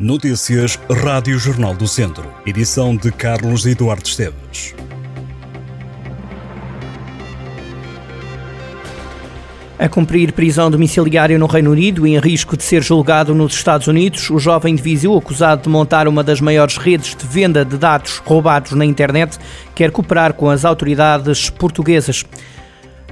Notícias Rádio Jornal do Centro. Edição de Carlos Eduardo Esteves. A cumprir prisão domiciliária no Reino Unido e em risco de ser julgado nos Estados Unidos, o jovem de Viseu, acusado de montar uma das maiores redes de venda de dados roubados na internet, quer cooperar com as autoridades portuguesas.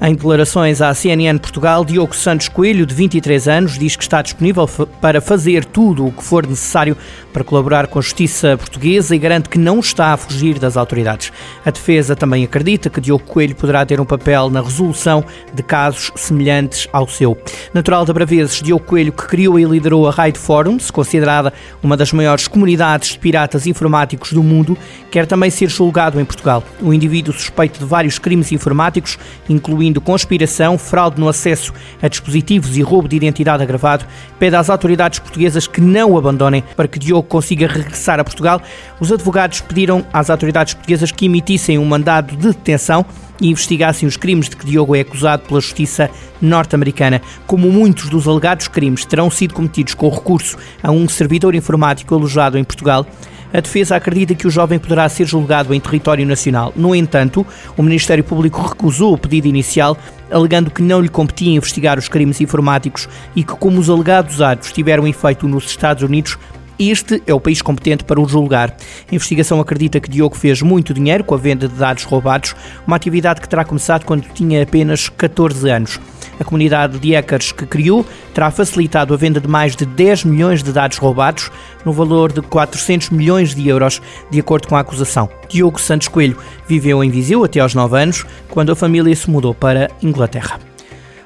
Em declarações à CNN Portugal, Diogo Santos Coelho, de 23 anos, diz que está disponível para fazer tudo o que for necessário para colaborar com a justiça portuguesa e garante que não está a fugir das autoridades. A defesa também acredita que Diogo Coelho poderá ter um papel na resolução de casos semelhantes ao seu. Natural de Braveses, Diogo Coelho, que criou e liderou a Raid Forums, considerada uma das maiores comunidades de piratas informáticos do mundo, quer também ser julgado em Portugal. O indivíduo suspeito de vários crimes informáticos, incluindo incluindo conspiração, fraude no acesso a dispositivos e roubo de identidade agravado, pede às autoridades portuguesas que não o abandonem para que Diogo consiga regressar a Portugal. Os advogados pediram às autoridades portuguesas que emitissem um mandado de detenção e investigassem os crimes de que Diogo é acusado pela justiça norte-americana. Como muitos dos alegados crimes terão sido cometidos com recurso a um servidor informático alojado em Portugal, a defesa acredita que o jovem poderá ser julgado em território nacional. No entanto, o Ministério Público recusou o pedido inicial, alegando que não lhe competia investigar os crimes informáticos e que, como os alegados atos tiveram efeito nos Estados Unidos, este é o país competente para o julgar. A investigação acredita que Diogo fez muito dinheiro com a venda de dados roubados, uma atividade que terá começado quando tinha apenas 14 anos. A comunidade de hackers que criou terá facilitado a venda de mais de 10 milhões de dados roubados, no valor de 400 milhões de euros, de acordo com a acusação. Diogo Santos Coelho viveu em Viseu até aos 9 anos, quando a família se mudou para Inglaterra.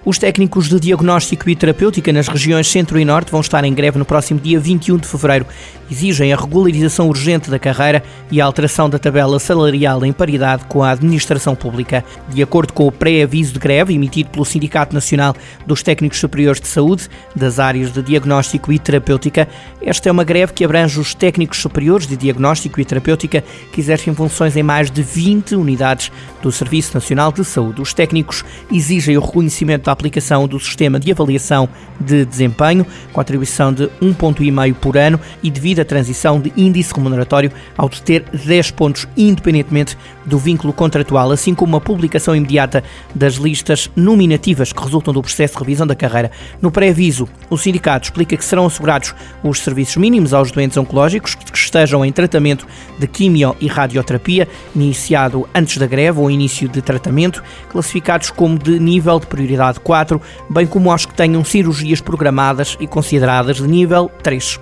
Os técnicos de diagnóstico e terapêutica nas regiões Centro e Norte vão estar em greve no próximo dia 21 de fevereiro. Exigem a regularização urgente da carreira e a alteração da tabela salarial em paridade com a administração pública. De acordo com o pré-aviso de greve emitido pelo Sindicato Nacional dos Técnicos Superiores de Saúde, das áreas de diagnóstico e terapêutica, esta é uma greve que abrange os técnicos superiores de diagnóstico e terapêutica que exercem funções em mais de 20 unidades do Serviço Nacional de Saúde. Os técnicos exigem o reconhecimento da aplicação do sistema de avaliação de desempenho, com atribuição de 1,5 ponto por ano e devido à transição de índice remuneratório ao de ter 10 pontos independentemente do vínculo contratual, assim como a publicação imediata das listas nominativas que resultam do processo de revisão da carreira. No pré-aviso, o sindicato explica que serão assegurados os serviços mínimos aos doentes oncológicos que estejam em tratamento de quimio e radioterapia, iniciado antes da greve ou início de tratamento, classificados como de nível de prioridade 4, bem como aos que tenham cirurgias programadas e consideradas de nível 3.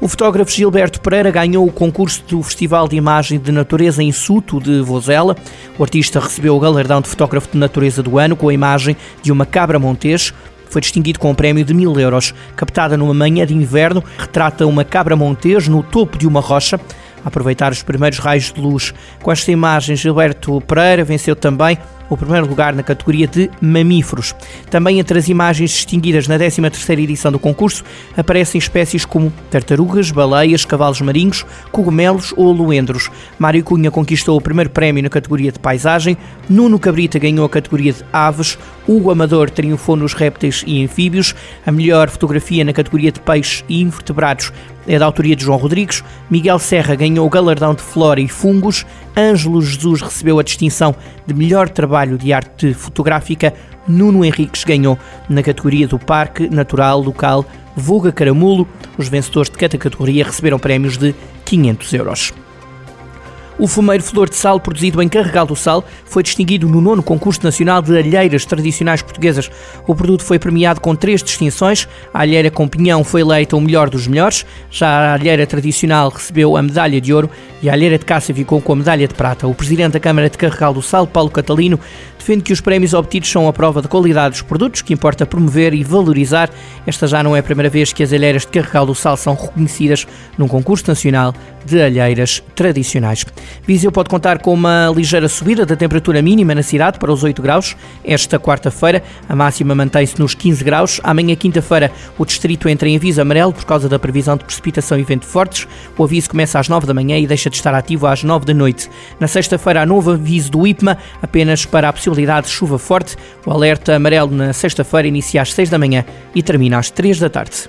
O fotógrafo Gilberto Pereira ganhou o concurso do Festival de Imagem de Natureza em Suto de Vozela. O artista recebeu o galardão de fotógrafo de natureza do ano com a imagem de uma cabra montês. Foi distinguido com um prémio de mil euros. Captada numa manhã de inverno, retrata uma cabra montês no topo de uma rocha. A aproveitar os primeiros raios de luz. Com esta imagem, Gilberto Pereira venceu também o primeiro lugar na categoria de mamíferos. Também entre as imagens distinguidas na 13ª edição do concurso aparecem espécies como tartarugas, baleias, cavalos marinhos, cogumelos ou luendros. Mário Cunha conquistou o primeiro prémio na categoria de paisagem, Nuno Cabrita ganhou a categoria de aves, Hugo Amador triunfou nos répteis e anfíbios, a melhor fotografia na categoria de peixes e invertebrados é da autoria de João Rodrigues, Miguel Serra ganhou o galardão de flora e fungos, Ângelo Jesus recebeu a distinção de melhor trabalho de arte fotográfica, Nuno Henriques ganhou na categoria do Parque Natural Local Voga Caramulo. Os vencedores de cada categoria receberam prémios de 500 euros. O fumeiro flor de sal, produzido em Carregal do Sal, foi distinguido no nono concurso nacional de alheiras tradicionais portuguesas. O produto foi premiado com três distinções. A alheira com pinhão foi eleita o melhor dos melhores. Já a alheira tradicional recebeu a medalha de ouro e a alheira de caça ficou com a medalha de prata. O presidente da Câmara de Carregal do Sal, Paulo Catalino, defende que os prémios obtidos são a prova da qualidade dos produtos, que importa promover e valorizar. Esta já não é a primeira vez que as alheiras de Carregal do Sal são reconhecidas num concurso nacional de alheiras tradicionais. Viseu pode contar com uma ligeira subida da temperatura mínima na cidade para os 8 graus. Esta quarta-feira a máxima mantém-se nos 15 graus. Amanhã, quinta-feira, o distrito entra em aviso amarelo por causa da previsão de precipitação e vento fortes. O aviso começa às 9 da manhã e deixa de estar ativo às 9 da noite. Na sexta-feira, há novo aviso do IPMA, apenas para a possibilidade de chuva forte. O alerta amarelo na sexta-feira inicia às 6 da manhã e termina às 3 da tarde.